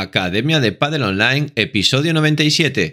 Academia de Padel Online, episodio 97.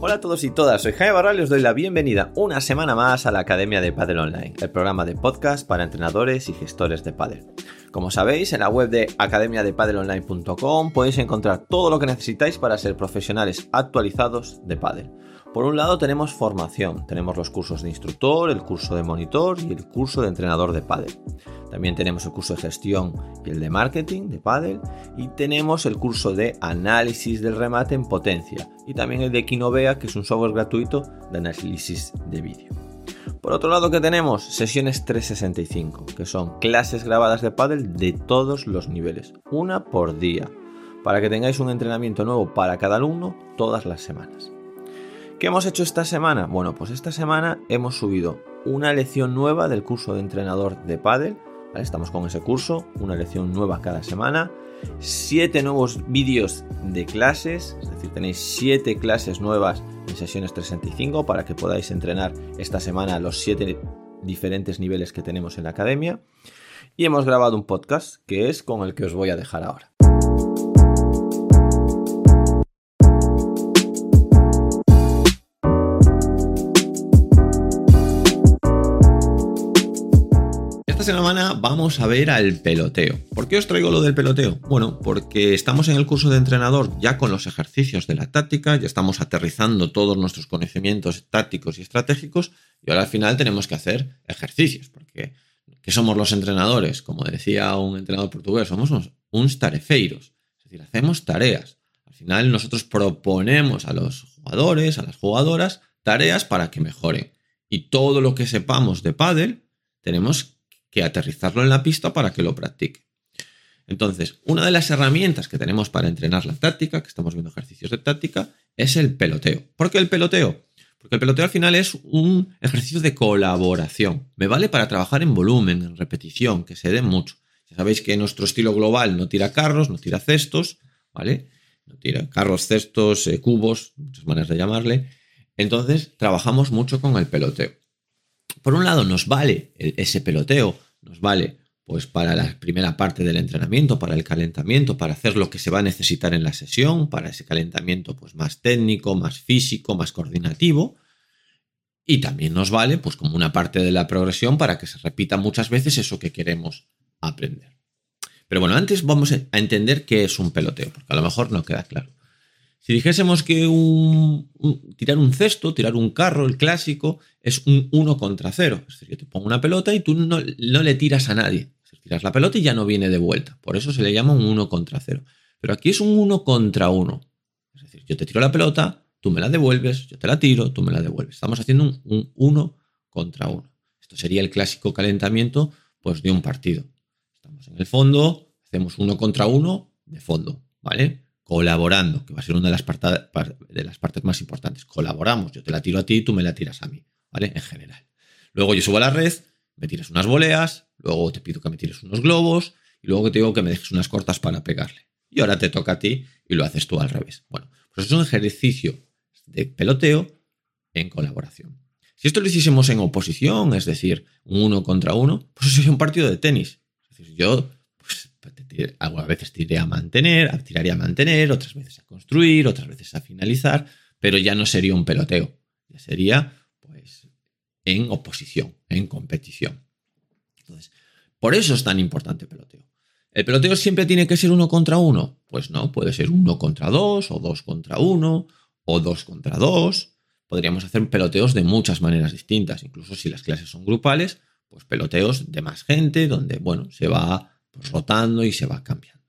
Hola a todos y todas, soy Jaime Barral y os doy la bienvenida una semana más a la Academia de Padel Online, el programa de podcast para entrenadores y gestores de padel. Como sabéis, en la web de academiadepadelonline.com podéis encontrar todo lo que necesitáis para ser profesionales actualizados de pádel. Por un lado tenemos formación, tenemos los cursos de instructor, el curso de monitor y el curso de entrenador de pádel. También tenemos el curso de gestión y el de marketing de pádel y tenemos el curso de análisis del remate en potencia y también el de Kinovea, que es un software gratuito de análisis de vídeo. Por otro lado, que tenemos? Sesiones 365, que son clases grabadas de pádel de todos los niveles, una por día, para que tengáis un entrenamiento nuevo para cada alumno todas las semanas. ¿Qué hemos hecho esta semana? Bueno, pues esta semana hemos subido una lección nueva del curso de entrenador de pádel. Estamos con ese curso, una lección nueva cada semana, siete nuevos vídeos de clases, es decir, tenéis siete clases nuevas en sesiones 365 para que podáis entrenar esta semana los siete diferentes niveles que tenemos en la academia. Y hemos grabado un podcast que es con el que os voy a dejar ahora. Semana vamos a ver al peloteo. ¿Por qué os traigo lo del peloteo? Bueno, porque estamos en el curso de entrenador ya con los ejercicios de la táctica, ya estamos aterrizando todos nuestros conocimientos tácticos y estratégicos y ahora al final tenemos que hacer ejercicios, porque ¿qué somos los entrenadores? Como decía un entrenador portugués, somos unos tarefeiros, es decir, hacemos tareas. Al final nosotros proponemos a los jugadores, a las jugadoras, tareas para que mejoren. Y todo lo que sepamos de pádel tenemos que aterrizarlo en la pista para que lo practique. Entonces, una de las herramientas que tenemos para entrenar la táctica, que estamos viendo ejercicios de táctica, es el peloteo. ¿Por qué el peloteo? Porque el peloteo al final es un ejercicio de colaboración. Me vale para trabajar en volumen, en repetición, que se dé mucho. Ya sabéis que nuestro estilo global no tira carros, no tira cestos, ¿vale? No tira carros, cestos, eh, cubos, muchas maneras de llamarle. Entonces, trabajamos mucho con el peloteo. Por un lado, nos vale ese peloteo, nos vale pues para la primera parte del entrenamiento, para el calentamiento, para hacer lo que se va a necesitar en la sesión, para ese calentamiento pues más técnico, más físico, más coordinativo. Y también nos vale pues como una parte de la progresión para que se repita muchas veces eso que queremos aprender. Pero bueno, antes vamos a entender qué es un peloteo, porque a lo mejor no queda claro. Si dijésemos que tirar un cesto, tirar un carro, el clásico, es un 1 contra 0. Es decir, yo te pongo una pelota y tú no, le tiras a nadie. tiras la pelota y ya no viene de vuelta. Por eso se le llama un 1 contra 0. Pero aquí es un 1 contra 1. Es decir, yo te tiro la pelota, tú me la devuelves, yo te la tiro, tú me la devuelves. Estamos haciendo un 1 contra 1. Esto sería el clásico calentamiento pues, de un partido. Estamos en el fondo, hacemos 1 contra 1 de fondo, ¿vale? Colaborando, que va a ser una de las, de las partes más importantes. Colaboramos, yo te la tiro a ti, tú me la tiras a mí, ¿vale? En general. Luego yo subo a la red, me tiras unas voleas, luego te pido que me tires unos globos y luego te digo que me dejes unas cortas para pegarle. Y ahora te toca a ti y lo haces tú al revés. Bueno, pues es un ejercicio de peloteo en colaboración. Si esto lo hiciésemos en oposición, es decir, un uno contra uno, pues eso sería un partido de tenis. Es decir, yo algunas veces tiré a mantener, tiraría a mantener, otras veces a construir, otras veces a finalizar, pero ya no sería un peloteo, ya sería pues en oposición, en competición. Entonces, por eso es tan importante el peloteo. ¿El peloteo siempre tiene que ser uno contra uno? Pues no, puede ser uno contra dos, o dos contra uno, o dos contra dos. Podríamos hacer peloteos de muchas maneras distintas, incluso si las clases son grupales, pues peloteos de más gente, donde, bueno, se va pues, rotando y se va cambiando.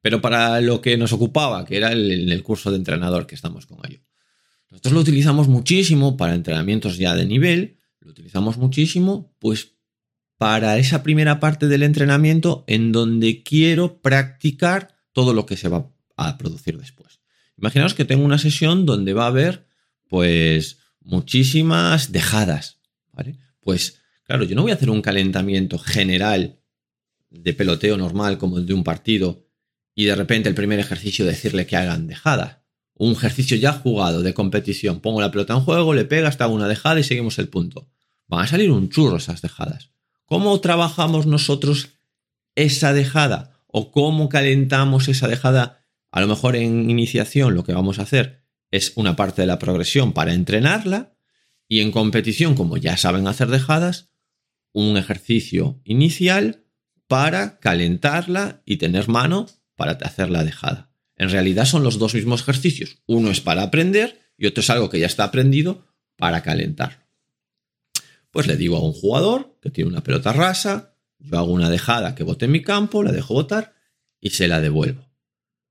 Pero para lo que nos ocupaba, que era el, el curso de entrenador que estamos con ello, nosotros lo utilizamos muchísimo para entrenamientos ya de nivel, lo utilizamos muchísimo, pues para esa primera parte del entrenamiento en donde quiero practicar todo lo que se va a producir después. Imaginaos que tengo una sesión donde va a haber, pues, muchísimas dejadas. Pues, claro, yo no voy a hacer un calentamiento general de peloteo normal como el de un partido y de repente el primer ejercicio decirle que hagan dejada un ejercicio ya jugado de competición. Pongo la pelota en juego, le pega hasta una dejada y seguimos el punto. Van a salir un churro esas dejadas. ¿Cómo trabajamos nosotros esa dejada? ¿O cómo calentamos esa dejada? A lo mejor en iniciación lo que vamos a hacer es una parte de la progresión para entrenarla y en competición, como ya saben hacer dejadas, un ejercicio inicial para calentarla y tener mano para hacer la dejada. En realidad son los dos mismos ejercicios. Uno es para aprender y otro es algo que ya está aprendido para calentar. Pues le digo a un jugador que tiene una pelota rasa, yo hago una dejada que bote en mi campo, la dejo botar y se la devuelvo.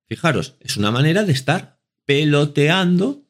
Fijaros, es una manera de estar peloteando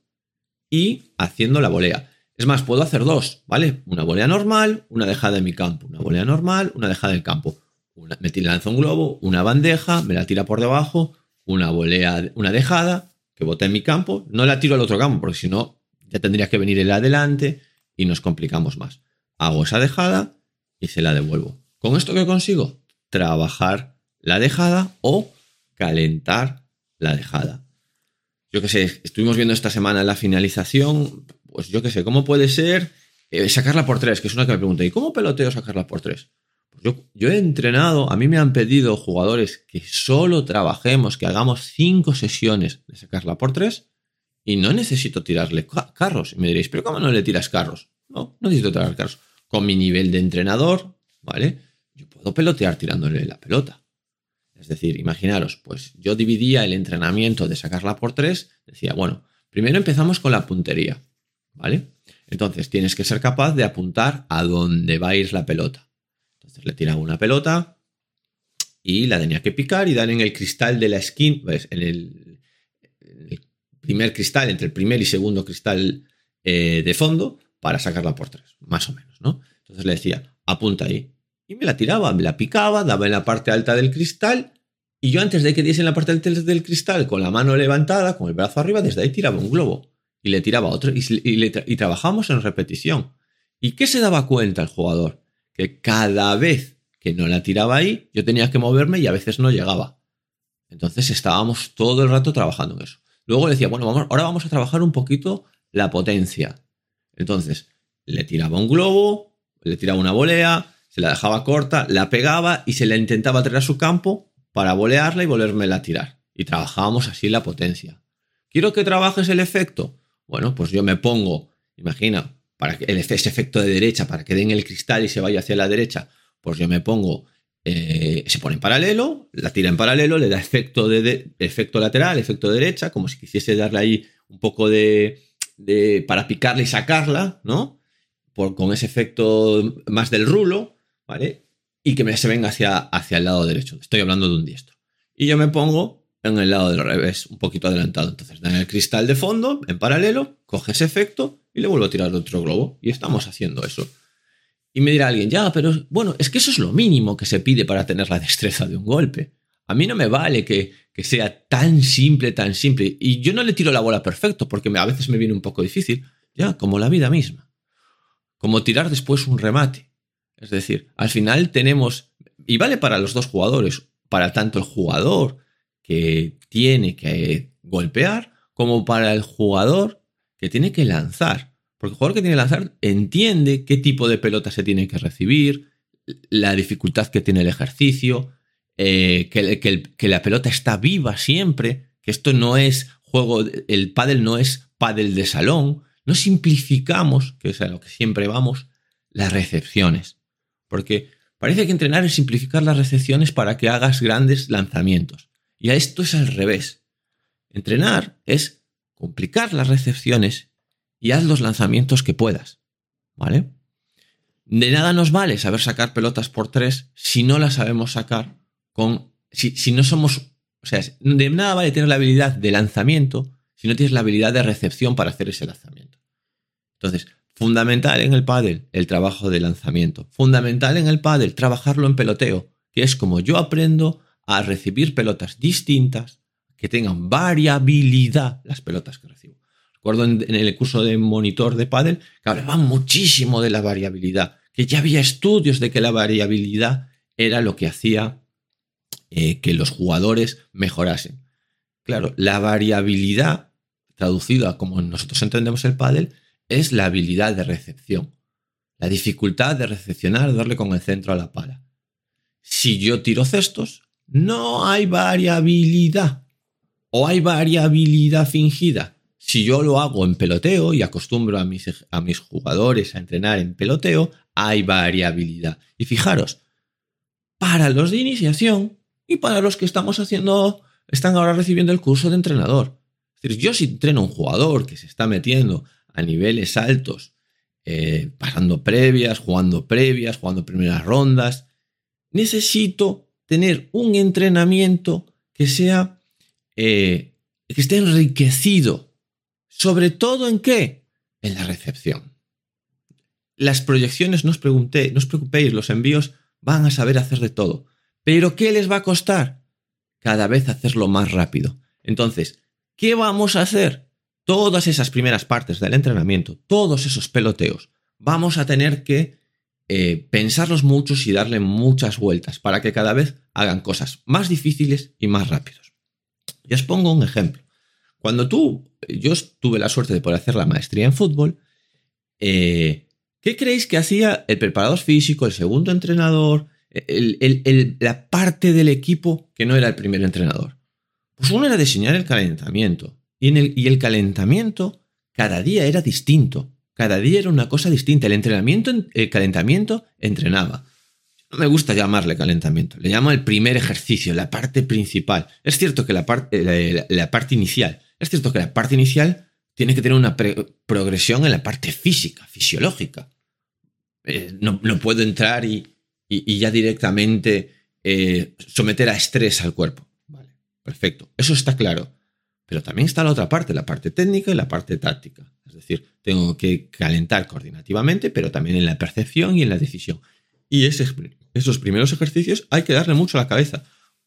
y haciendo la volea. Es más, puedo hacer dos, ¿vale? Una volea normal, una dejada en mi campo. Una volea normal, una dejada en el campo. Una, me lanza un globo, una bandeja, me la tira por debajo, una volea, una dejada que bota en mi campo. No la tiro al otro campo, porque si no, ya tendría que venir el adelante y nos complicamos más. Hago esa dejada y se la devuelvo. ¿Con esto qué consigo? Trabajar la dejada o calentar la dejada. Yo qué sé, estuvimos viendo esta semana la finalización, pues yo qué sé, ¿cómo puede ser eh, sacarla por tres? Que es una que me pregunta, ¿y cómo peloteo sacarla por tres? Yo, yo, he entrenado, a mí me han pedido jugadores que solo trabajemos, que hagamos cinco sesiones de sacarla por tres y no necesito tirarle carros. Y me diréis, ¿pero cómo no le tiras carros? No, no necesito tirar carros. Con mi nivel de entrenador, ¿vale? Yo puedo pelotear tirándole la pelota. Es decir, imaginaros, pues yo dividía el entrenamiento de sacarla por tres, decía, bueno, primero empezamos con la puntería. ¿vale? Entonces tienes que ser capaz de apuntar a dónde va a ir la pelota. Entonces le tiraba una pelota y la tenía que picar y dar en el cristal de la esquina, pues, en, el, primer cristal, entre el primer y segundo cristal eh, de fondo, para sacarla por tres, más o menos, ¿no? Entonces le decía, apunta ahí. Y me la tiraba, me la picaba, daba en la parte alta del cristal y yo antes de que diese en la parte alta del cristal, con la mano levantada, con el brazo arriba, desde ahí tiraba un globo y le tiraba otro y, y, trabajamos en repetición. ¿Y qué se daba cuenta el jugador? Que cada vez que no la tiraba ahí, yo tenía que moverme y a veces no llegaba. Entonces estábamos todo el rato trabajando en eso. Luego le decía, bueno, vamos, ahora vamos a trabajar un poquito la potencia. Entonces le tiraba un globo, le tiraba una volea, se la dejaba corta, la pegaba y se la intentaba traer a su campo para volearla y volverme a tirar. Y trabajábamos así la potencia. ¿Quiero que trabajes el efecto? Bueno, pues yo me pongo, imagina, para que ese efecto de derecha, para que den el cristal y se vaya hacia la derecha, pues yo me pongo, eh, se pone en paralelo, la tira en paralelo, le da efecto, de, efecto lateral, efecto de derecha, como si quisiese darle ahí un poco de, para picarla y sacarla, ¿no? Por, con ese efecto más del rulo, ¿vale? Y que me se venga hacia, hacia el lado derecho. Estoy hablando de un diestro. Y yo me pongo en el lado del revés, un poquito adelantado. Entonces, dan el cristal de fondo en paralelo, coge ese efecto y le vuelvo a tirar otro globo. Y estamos haciendo eso. Y me dirá alguien, ya, pero bueno, es que eso es lo mínimo que se pide para tener la destreza de un golpe. A mí no me vale que, que sea tan simple, tan simple. Y yo no le tiro la bola perfecto porque a veces me viene un poco difícil. Ya, como la vida misma. Como tirar después un remate. Es decir, al final tenemos, y vale para los dos jugadores, para tanto el jugador que tiene que golpear como para el jugador que tiene que lanzar. Porque el jugador que tiene que lanzar entiende qué tipo de pelota se tiene que recibir, la dificultad que tiene el ejercicio, eh, que, la pelota está viva siempre, que esto no es juego, el pádel no es pádel de salón. No simplificamos, que es a lo que siempre vamos, las recepciones. Porque parece que entrenar es simplificar las recepciones para que hagas grandes lanzamientos. Y a esto es al revés. Entrenar es complicar las recepciones y haz los lanzamientos que puedas. ¿Vale? De nada nos vale saber sacar pelotas por tres si no las sabemos sacar con. Si, si no somos. O sea, de nada vale tener la habilidad de lanzamiento si no tienes la habilidad de recepción para hacer ese lanzamiento. Entonces, fundamental en el pádel el trabajo de lanzamiento. Fundamental en el pádel trabajarlo en peloteo, que es como yo aprendo a recibir pelotas distintas, que tengan variabilidad las pelotas que recibo. Recuerdo en, el curso de monitor de pádel que hablaba muchísimo de la variabilidad, que ya había estudios de que la variabilidad era lo que hacía eh, que los jugadores mejorasen. Claro, la variabilidad traducido a como nosotros entendemos el pádel, es la habilidad de recepción. La dificultad de recepcionar, darle con el centro a la pala. Si yo tiro cestos, no hay variabilidad. O hay variabilidad fingida. Si yo lo hago en peloteo y acostumbro a mis, a mis jugadores a entrenar en peloteo, hay variabilidad. Y fijaros, para los de iniciación y para los que estamos haciendo, están ahora recibiendo el curso de entrenador. Yo si entreno a un jugador que se está metiendo a niveles altos, eh, pasando previas, jugando previas, jugando primeras rondas, necesito tener un entrenamiento que sea, eh, que esté enriquecido. Sobre todo en qué? En la recepción. Las proyecciones, no os, pregunté, no os preocupéis, los envíos van a saber hacer de todo. Pero ¿qué les va a costar? Cada vez hacerlo más rápido. Entonces, ¿qué vamos a hacer? Todas esas primeras partes del entrenamiento, todos esos peloteos, vamos a tener que eh, pensarlos muchos y darle muchas vueltas para que cada vez hagan cosas más difíciles y más rápidos. Y os pongo un ejemplo. Cuando tú, yo tuve la suerte de poder hacer la maestría en fútbol, eh, ¿qué creéis que hacía el preparador físico, el segundo entrenador, la parte del equipo que no era el primer entrenador? Pues uno era diseñar el calentamiento. Y, el, y el calentamiento cada día era distinto. Cada día era una cosa distinta. El entrenamiento, el calentamiento entrenaba. No me gusta llamarle calentamiento, le llamo el primer ejercicio, la parte principal. Es cierto que la, parte, la, parte inicial, es cierto que la parte inicial tiene que tener una progresión en la parte física, fisiológica. Eh, no, puedo entrar y, ya directamente eh, someter a estrés al cuerpo. Vale, perfecto. Eso está claro. Pero también está la otra parte, la parte técnica y la parte táctica. Es decir, tengo que calentar coordinativamente, pero también en la percepción y en la decisión. Y esos primeros ejercicios hay que darle mucho a la cabeza.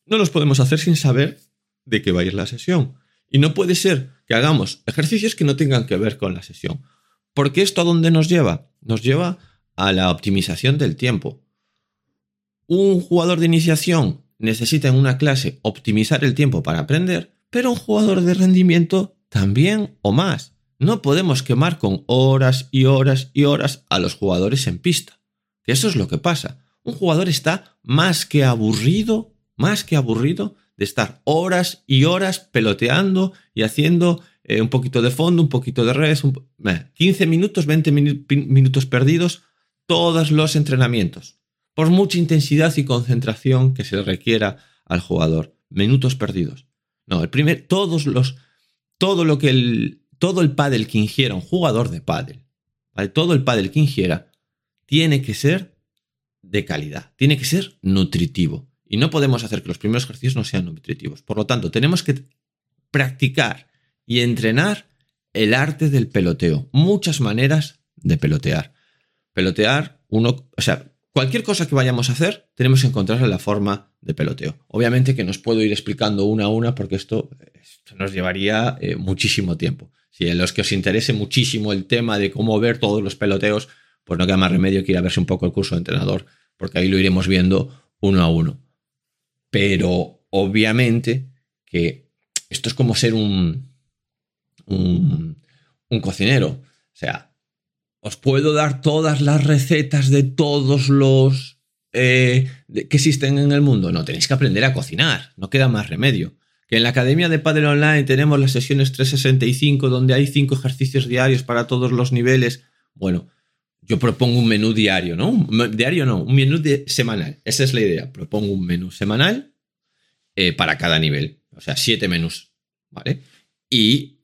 No los podemos hacer sin saber de qué va a ir la sesión. Y no puede ser que hagamos ejercicios que no tengan que ver con la sesión. Porque esto a dónde nos lleva? Nos lleva a la optimización del tiempo. Un jugador de iniciación necesita en una clase optimizar el tiempo para aprender, pero un jugador de rendimiento también o más. No podemos quemar con horas y horas y horas a los jugadores en pista. Eso es lo que pasa. Un jugador está más que aburrido, más que aburrido de estar horas y horas peloteando y haciendo eh, un poquito de fondo, un poquito de redes, 15 minutos, 20 minutos perdidos, todos los entrenamientos. Por mucha intensidad y concentración que se requiera al jugador. Minutos perdidos. No, el primer, todos los, todo lo que el, todo el pádel que ingiera un jugador de pádel, todo el pádel que ingiera, tiene que ser de calidad, tiene que ser nutritivo. Y no podemos hacer que los primeros ejercicios no sean nutritivos. Por lo tanto, tenemos que practicar y entrenar el arte del peloteo. Muchas maneras de pelotear. Pelotear, uno, o sea, Cualquier cosa que vayamos a hacer, tenemos que encontrarle la forma de peloteo. Obviamente que nos puedo ir explicando una a una porque esto, nos llevaría eh, muchísimo tiempo. Si a los que os interese muchísimo el tema de cómo ver todos los peloteos, pues no queda más remedio que ir a verse un poco el curso de entrenador, porque ahí lo iremos viendo uno a uno. Pero obviamente que esto es como ser un, un, un cocinero. O sea, os puedo dar todas las recetas de todos los eh, que existen en el mundo. No, tenéis que aprender a cocinar, no queda más remedio. Que en la Academia de Padre Online tenemos las sesiones 365 donde hay cinco ejercicios diarios para todos los niveles. Bueno, yo propongo un menú diario, ¿no? diario no, un menú semanal. Esa es la idea. Propongo un menú semanal eh, para cada nivel. O sea, siete menús, ¿vale? Y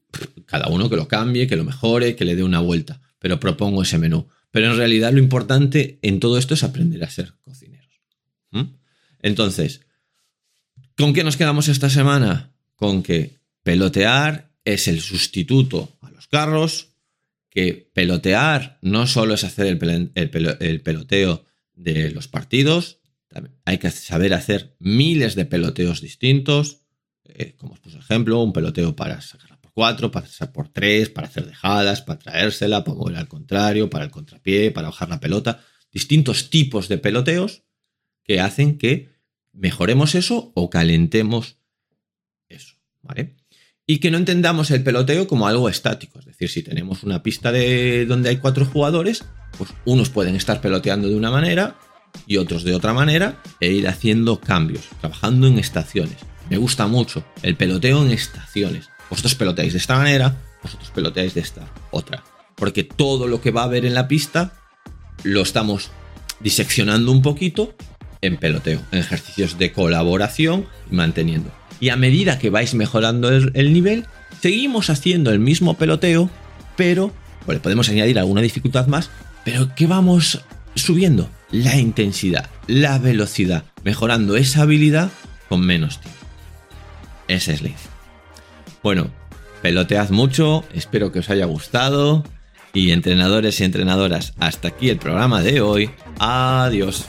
cada uno que lo cambie, que lo mejore, que le dé una vuelta pero propongo ese menú. Pero en realidad lo importante en todo esto es aprender a ser cocineros. Entonces, ¿con qué nos quedamos esta semana? Con que pelotear es el sustituto a los carros, que pelotear no solo es hacer el, peloteo de los partidos, hay que saber hacer miles de peloteos distintos, eh, como os ejemplo, un peloteo para sacar cuatro, para pasar por tres, para hacer dejadas, para traérsela, para mover al contrario, para el contrapié, para bajar la pelota. Distintos tipos de peloteos que hacen que mejoremos eso o calentemos eso. ¿vale? Y que no entendamos el peloteo como algo estático. Es decir, si tenemos una pista de donde hay cuatro jugadores, pues unos pueden estar peloteando de una manera y otros de otra manera e ir haciendo cambios, trabajando en estaciones. Me gusta mucho el peloteo en estaciones. Vosotros peloteáis de esta manera, vosotros peloteáis de esta otra. Porque todo lo que va a haber en la pista lo estamos diseccionando un poquito en peloteo, en ejercicios de colaboración y manteniendo. Y a medida que vais mejorando el, nivel, seguimos haciendo el mismo peloteo, pero le podemos añadir alguna dificultad más, pero ¿qué vamos subiendo? La intensidad, la velocidad, mejorando esa habilidad con menos tiempo. Ese es la Bueno, pelotead mucho, espero que os haya gustado. Y entrenadores y entrenadoras, hasta aquí el programa de hoy. Adiós.